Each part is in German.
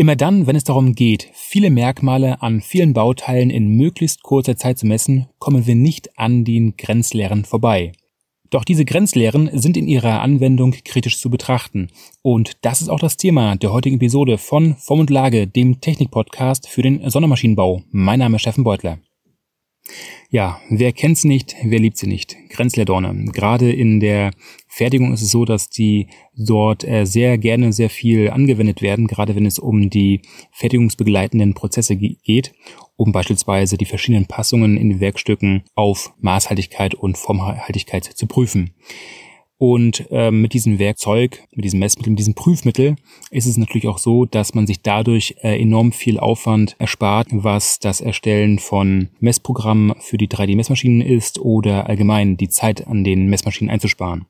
Immer dann, wenn es darum geht, viele Merkmale an vielen Bauteilen in möglichst kurzer Zeit zu messen, kommen wir nicht an den Grenzlehren vorbei. Doch diese Grenzlehren sind in ihrer Anwendung kritisch zu betrachten. Und das ist auch das Thema der heutigen Episode von Form und Lage, dem Technik-Podcast für den Sondermaschinenbau. Mein Name ist Steffen Beutler. Ja, wer kennt sie nicht, wer liebt sie nicht? Grenzleerdorne. Gerade in der Fertigung ist es so, dass die dort äh, sehr gerne sehr viel angewendet werden, gerade wenn es um die fertigungsbegleitenden Prozesse geht, um beispielsweise die verschiedenen Passungen in den Werkstücken auf Maßhaltigkeit und Formhaltigkeit zu prüfen. Und äh, mit diesem Werkzeug, mit diesem Messmittel, mit diesem Prüfmittel ist es natürlich auch so, dass man sich dadurch äh, enorm viel Aufwand erspart, was das Erstellen von Messprogrammen für die 3D-Messmaschinen ist oder allgemein die Zeit an den Messmaschinen einzusparen.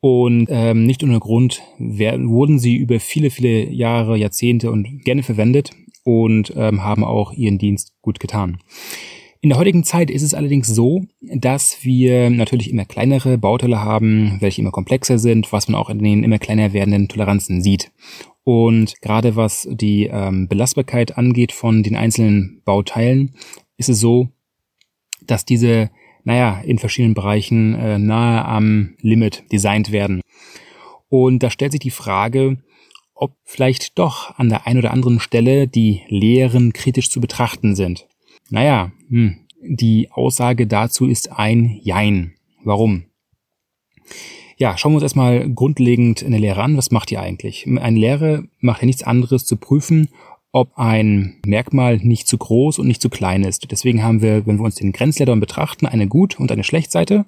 Und ähm, nicht ohne Grund werden, wurden sie über viele, viele Jahre, Jahrzehnte und gerne verwendet und ähm, haben auch ihren Dienst gut getan. In der heutigen Zeit ist es allerdings so, dass wir natürlich immer kleinere Bauteile haben, welche immer komplexer sind, was man auch in den immer kleiner werdenden Toleranzen sieht. Und gerade was die ähm, Belastbarkeit angeht von den einzelnen Bauteilen, ist es so, dass diese, naja, in verschiedenen Bereichen äh, nahe am Limit designt werden. Und da stellt sich die Frage, ob vielleicht doch an der einen oder anderen Stelle die Lehren kritisch zu betrachten sind. Naja, hm, die Aussage dazu ist ein Jein. Warum? Ja, schauen wir uns erstmal grundlegend eine Lehre an. Was macht die eigentlich? Eine Lehre macht ja nichts anderes zu prüfen, ob ein Merkmal nicht zu groß und nicht zu klein ist. Deswegen haben wir, wenn wir uns den Grenzleitern betrachten, eine Gut- und eine Schlechtseite.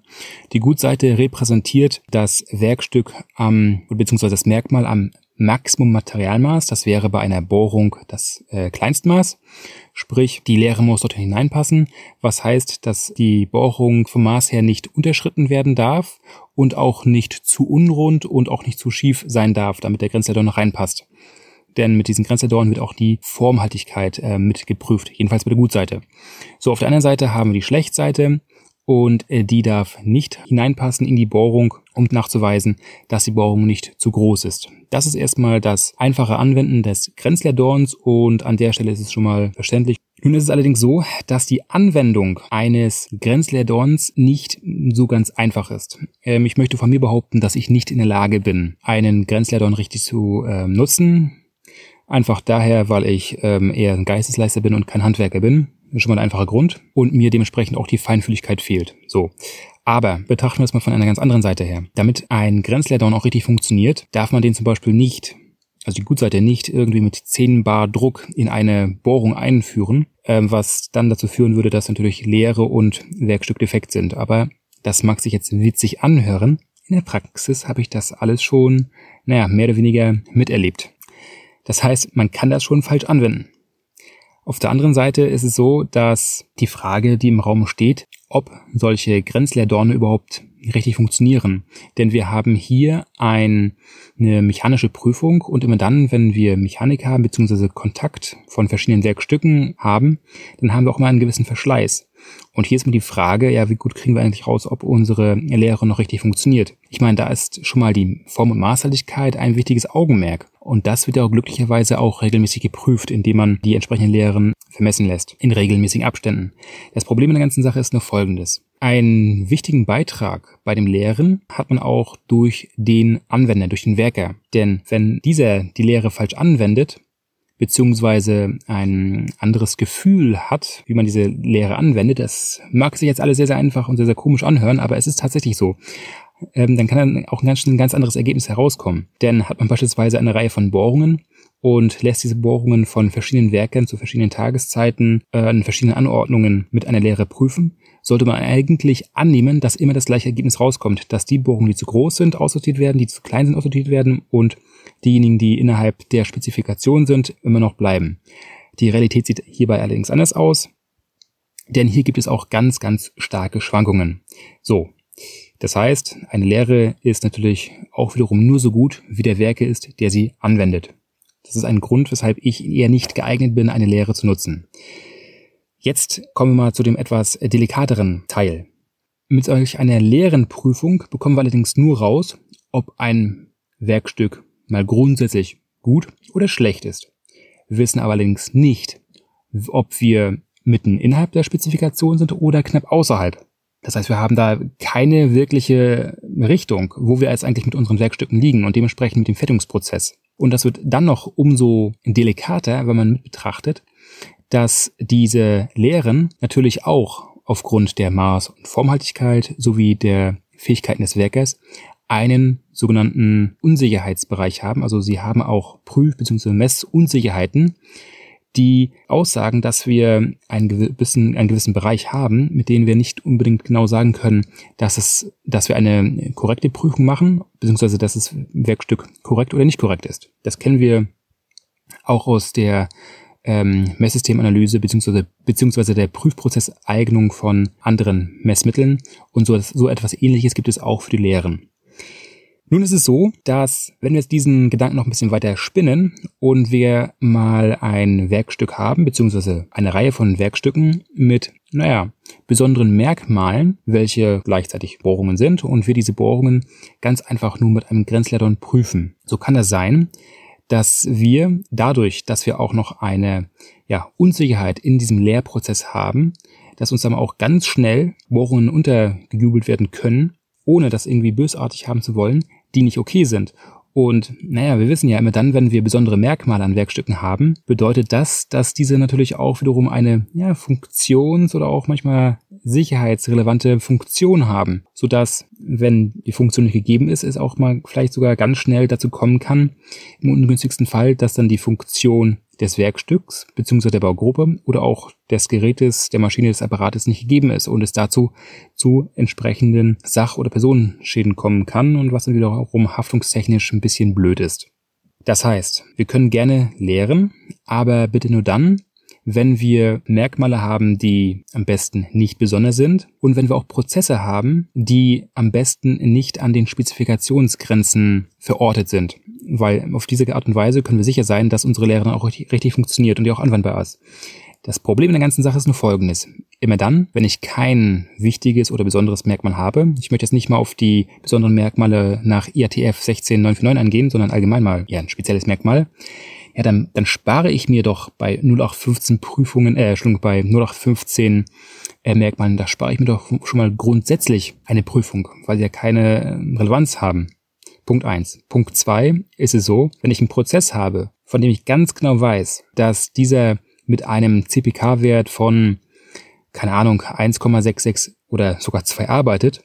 Die Gutseite repräsentiert das Werkstück am, beziehungsweise das Merkmal am Maximum Materialmaß. Das wäre bei einer Bohrung das äh, Kleinstmaß. Sprich, die Leere muss dort hineinpassen, was heißt, dass die Bohrung vom Maß her nicht unterschritten werden darf und auch nicht zu unrund und auch nicht zu schief sein darf, damit der Grenzledor noch reinpasst. Denn mit diesen Grenzledoren wird auch die Formhaltigkeit äh, mit jedenfalls bei der Gutseite. So, auf der anderen Seite haben wir die Schlechtseite und äh, die darf nicht hineinpassen in die Bohrung, um nachzuweisen, dass die Bohrung nicht zu groß ist. Das ist erstmal das einfache Anwenden des Grenzleerdorns und an der Stelle ist es schon mal verständlich. Nun ist es allerdings so, dass die Anwendung eines Grenzleerdorns nicht so ganz einfach ist. Ähm, ich möchte von mir behaupten, dass ich nicht in der Lage bin, einen Grenzleerdorn richtig zu äh, nutzen. Einfach daher, weil ich ähm, eher ein Geistesleister bin und kein Handwerker bin. Das ist schon mal ein einfacher Grund. Und mir dementsprechend auch die Feinfühligkeit fehlt. So. Aber betrachten wir es mal von einer ganz anderen Seite her. Damit ein Grenzleerdown auch richtig funktioniert, darf man den zum Beispiel nicht, also die Gutseite nicht irgendwie mit 10 Bar Druck in eine Bohrung einführen, ähm, was dann dazu führen würde, dass natürlich Leere und Werkstück defekt sind. Aber das mag sich jetzt witzig anhören. In der Praxis habe ich das alles schon, naja, mehr oder weniger miterlebt. Das heißt, man kann das schon falsch anwenden. Auf der anderen Seite ist es so, dass die Frage, die im Raum steht, ob solche Grenzleerdorne überhaupt richtig funktionieren. Denn wir haben hier ein, eine mechanische Prüfung und immer dann, wenn wir Mechanik haben bzw. Kontakt von verschiedenen Werkstücken haben, dann haben wir auch mal einen gewissen Verschleiß. Und hier ist mir die Frage, ja, wie gut kriegen wir eigentlich raus, ob unsere Lehre noch richtig funktioniert? Ich meine, da ist schon mal die Form- und Maßhaltigkeit ein wichtiges Augenmerk. Und das wird ja auch glücklicherweise auch regelmäßig geprüft, indem man die entsprechenden Lehren vermessen lässt, in regelmäßigen Abständen. Das Problem in der ganzen Sache ist nur folgendes. Einen wichtigen Beitrag bei dem Lehren hat man auch durch den Anwender, durch den Werker. Denn wenn dieser die Lehre falsch anwendet, beziehungsweise ein anderes Gefühl hat, wie man diese Lehre anwendet. Das mag sich jetzt alles sehr, sehr einfach und sehr, sehr komisch anhören, aber es ist tatsächlich so. Ähm, dann kann dann auch ein ganz, ein ganz anderes Ergebnis herauskommen. Denn hat man beispielsweise eine Reihe von Bohrungen und lässt diese Bohrungen von verschiedenen Werken zu verschiedenen Tageszeiten äh, in verschiedenen Anordnungen mit einer Lehre prüfen, sollte man eigentlich annehmen, dass immer das gleiche Ergebnis rauskommt, dass die Bohrungen, die zu groß sind, aussortiert werden, die zu klein sind, aussortiert werden und diejenigen, die innerhalb der Spezifikation sind, immer noch bleiben. Die Realität sieht hierbei allerdings anders aus, denn hier gibt es auch ganz, ganz starke Schwankungen. So, das heißt, eine Lehre ist natürlich auch wiederum nur so gut, wie der Werke ist, der sie anwendet. Das ist ein Grund, weshalb ich eher nicht geeignet bin, eine Lehre zu nutzen. Jetzt kommen wir mal zu dem etwas delikateren Teil. Mit solch einer leeren Prüfung bekommen wir allerdings nur raus, ob ein Werkstück mal grundsätzlich gut oder schlecht ist. Wir wissen aber allerdings nicht, ob wir mitten innerhalb der Spezifikation sind oder knapp außerhalb. Das heißt, wir haben da keine wirkliche Richtung, wo wir jetzt eigentlich mit unseren Werkstücken liegen und dementsprechend mit dem Fertigungsprozess. Und das wird dann noch umso delikater, wenn man mit betrachtet, dass diese Lehren natürlich auch aufgrund der Maß- und Formhaltigkeit sowie der Fähigkeiten des Werkers einen sogenannten Unsicherheitsbereich haben. Also sie haben auch Prüf- bzw. Messunsicherheiten, die aussagen, dass wir einen gewissen, einen gewissen Bereich haben, mit denen wir nicht unbedingt genau sagen können, dass es, dass wir eine korrekte Prüfung machen, beziehungsweise dass das Werkstück korrekt oder nicht korrekt ist. Das kennen wir auch aus der ähm, Messsystemanalyse beziehungsweise, beziehungsweise der Prüfprozesseignung von anderen Messmitteln und so, so etwas ähnliches gibt es auch für die Lehren. Nun ist es so, dass wenn wir jetzt diesen Gedanken noch ein bisschen weiter spinnen und wir mal ein Werkstück haben, beziehungsweise eine Reihe von Werkstücken mit, naja, besonderen Merkmalen, welche gleichzeitig Bohrungen sind und wir diese Bohrungen ganz einfach nur mit einem Grenzleitern prüfen. So kann das sein, dass wir dadurch, dass wir auch noch eine ja, Unsicherheit in diesem Lehrprozess haben, dass uns dann auch ganz schnell Bohrungen untergejubelt werden können, ohne das irgendwie bösartig haben zu wollen, die nicht okay sind. Und naja, wir wissen ja immer dann, wenn wir besondere Merkmale an Werkstücken haben, bedeutet das, dass diese natürlich auch wiederum eine ja, Funktions- oder auch manchmal sicherheitsrelevante Funktion haben, sodass, wenn die Funktion nicht gegeben ist, es auch mal vielleicht sogar ganz schnell dazu kommen kann, im ungünstigsten Fall, dass dann die Funktion des Werkstücks bzw. der Baugruppe oder auch des Gerätes, der Maschine, des Apparates nicht gegeben ist und es dazu zu entsprechenden Sach- oder Personenschäden kommen kann und was dann wiederum haftungstechnisch ein bisschen blöd ist. Das heißt, wir können gerne lehren, aber bitte nur dann, wenn wir Merkmale haben, die am besten nicht besonders sind und wenn wir auch Prozesse haben, die am besten nicht an den Spezifikationsgrenzen verortet sind weil auf diese Art und Weise können wir sicher sein, dass unsere Lehre dann auch richtig, richtig funktioniert und die auch anwendbar ist. Das Problem in der ganzen Sache ist nur folgendes. Immer dann, wenn ich kein wichtiges oder besonderes Merkmal habe, ich möchte jetzt nicht mal auf die besonderen Merkmale nach IATF 16949 eingehen, sondern allgemein mal ja, ein spezielles Merkmal, ja, dann, dann spare ich mir doch bei 0815 Prüfungen, äh, Entschuldigung, bei 0815 äh, Merkmalen, da spare ich mir doch schon mal grundsätzlich eine Prüfung, weil sie ja keine äh, Relevanz haben. Punkt eins. Punkt zwei ist es so, wenn ich einen Prozess habe, von dem ich ganz genau weiß, dass dieser mit einem CPK-Wert von, keine Ahnung, 1,66 oder sogar 2 arbeitet,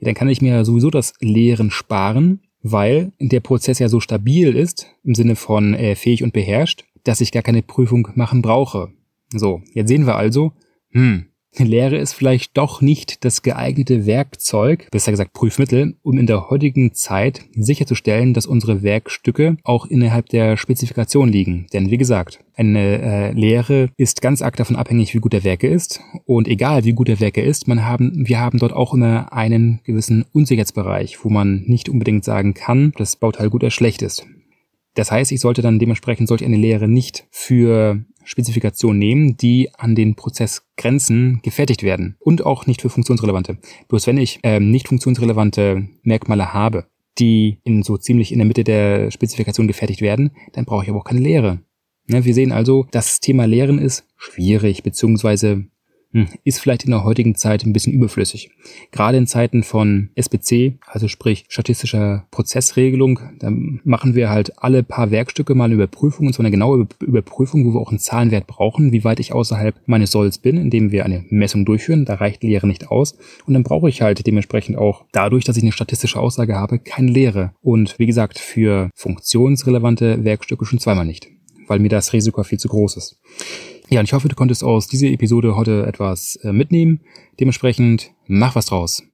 dann kann ich mir sowieso das Lehren sparen, weil der Prozess ja so stabil ist, im Sinne von äh, fähig und beherrscht, dass ich gar keine Prüfung machen brauche. So, jetzt sehen wir also, hm, Lehre ist vielleicht doch nicht das geeignete Werkzeug, besser gesagt Prüfmittel, um in der heutigen Zeit sicherzustellen, dass unsere Werkstücke auch innerhalb der Spezifikation liegen. Denn wie gesagt, eine äh, Lehre ist ganz arg davon abhängig, wie gut der Werke ist. Und egal wie gut der Werke ist, man haben, wir haben dort auch immer einen gewissen Unsicherheitsbereich, wo man nicht unbedingt sagen kann, dass das Bauteil gut oder schlecht ist. Das heißt, ich sollte dann dementsprechend solche eine Lehre nicht für Spezifikationen nehmen, die an den Prozessgrenzen gefertigt werden und auch nicht für funktionsrelevante. Bloß wenn ich ähm, nicht funktionsrelevante Merkmale habe, die in so ziemlich in der Mitte der Spezifikation gefertigt werden, dann brauche ich aber auch keine Lehre. Ne, wir sehen also, das Thema Lehren ist schwierig, beziehungsweise ist vielleicht in der heutigen Zeit ein bisschen überflüssig. Gerade in Zeiten von SPC, also sprich statistischer Prozessregelung, da machen wir halt alle paar Werkstücke mal eine Überprüfung, und zwar eine genaue Überprüfung, wo wir auch einen Zahlenwert brauchen, wie weit ich außerhalb meines Solls bin, indem wir eine Messung durchführen. Da reicht Lehre nicht aus. Und dann brauche ich halt dementsprechend auch dadurch, dass ich eine statistische Aussage habe, keine Lehre. Und wie gesagt, für funktionsrelevante Werkstücke schon zweimal nicht, weil mir das Risiko viel zu groß ist. Ja, und ich hoffe, du konntest aus dieser Episode heute etwas äh, mitnehmen. Dementsprechend mach was draus.